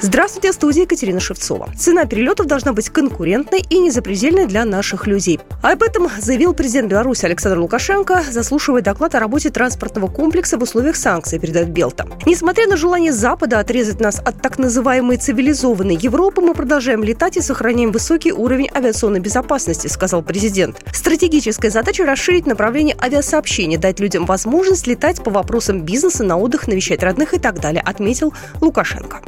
Здравствуйте, студия Екатерина Шевцова. Цена перелетов должна быть конкурентной и незапредельной для наших людей. Об этом заявил президент Беларуси Александр Лукашенко, заслушивая доклад о работе транспортного комплекса в условиях санкций, передает Белта. Несмотря на желание Запада отрезать нас от так называемой цивилизованной Европы, мы продолжаем летать и сохраняем высокий уровень авиационной безопасности, сказал президент. Стратегическая задача расширить направление авиасообщения, дать людям возможность летать по вопросам бизнеса, на отдых, навещать родных и так далее, отметил Лукашенко.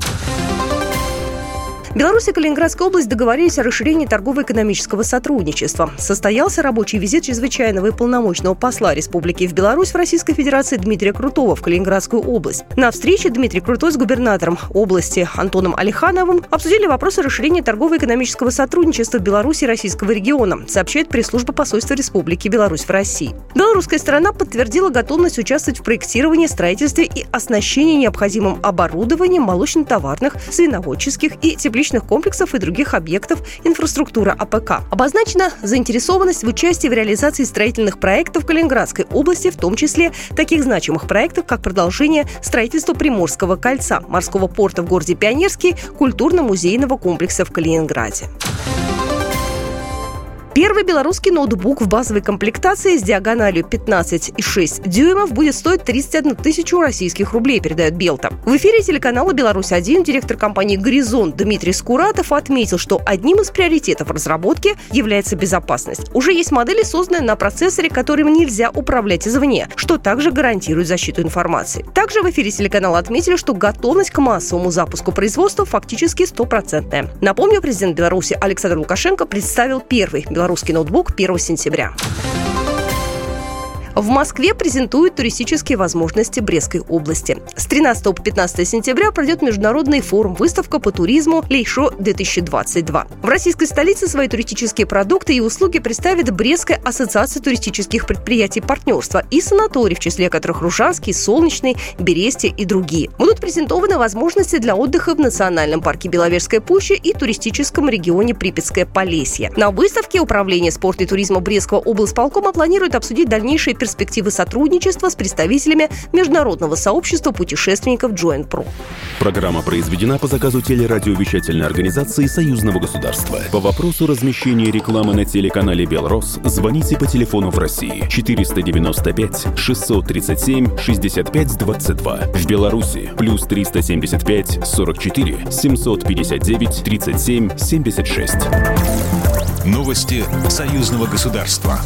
Беларусь и Калининградская область договорились о расширении торгово-экономического сотрудничества. Состоялся рабочий визит чрезвычайного и полномочного посла Республики Беларусь в Российской Федерации Дмитрия Крутого в Калининградскую область. На встрече Дмитрий Крутой с губернатором области Антоном Алихановым обсудили вопросы расширения торгово-экономического сотрудничества Беларуси и российского региона, сообщает пресс-служба посольства Республики Беларусь в России. Белорусская сторона подтвердила готовность участвовать в проектировании, строительстве и оснащении необходимым оборудованием молочно-товарных, свиноводческих и тепловых жилищных комплексов и других объектов инфраструктуры АПК. Обозначена заинтересованность в участии в реализации строительных проектов Калининградской области, в том числе таких значимых проектов, как продолжение строительства Приморского кольца, морского порта в городе Пионерский, культурно-музейного комплекса в Калининграде. Первый белорусский ноутбук в базовой комплектации с диагональю 15,6 дюймов будет стоить 31 тысячу российских рублей, передает Белта. В эфире телеканала «Беларусь-1» директор компании «Горизонт» Дмитрий Скуратов отметил, что одним из приоритетов разработки является безопасность. Уже есть модели, созданные на процессоре, которым нельзя управлять извне, что также гарантирует защиту информации. Также в эфире телеканала отметили, что готовность к массовому запуску производства фактически стопроцентная. Напомню, президент Беларуси Александр Лукашенко представил первый белорусский ноутбук 1 сентября. В Москве презентуют туристические возможности Брестской области. С 13 по 15 сентября пройдет международный форум выставка по туризму Лейшо-2022. В российской столице свои туристические продукты и услуги представит Брестская ассоциация туристических предприятий партнерства и санаторий, в числе которых Ружанский, Солнечный, Бересте и другие. Будут презентованы возможности для отдыха в Национальном парке Беловежская пуща и туристическом регионе Припятское Полесье. На выставке Управление спорта и туризма Брестского облсполкома планирует обсудить дальнейшие перспективы сотрудничества с представителями международного сообщества путешественников Join Pro. Программа произведена по заказу телерадиовещательной организации Союзного государства. По вопросу размещения рекламы на телеканале «Белрос» звоните по телефону в России 495 637 65 22. В Беларуси плюс 375 44 759 37 76. Новости Союзного государства.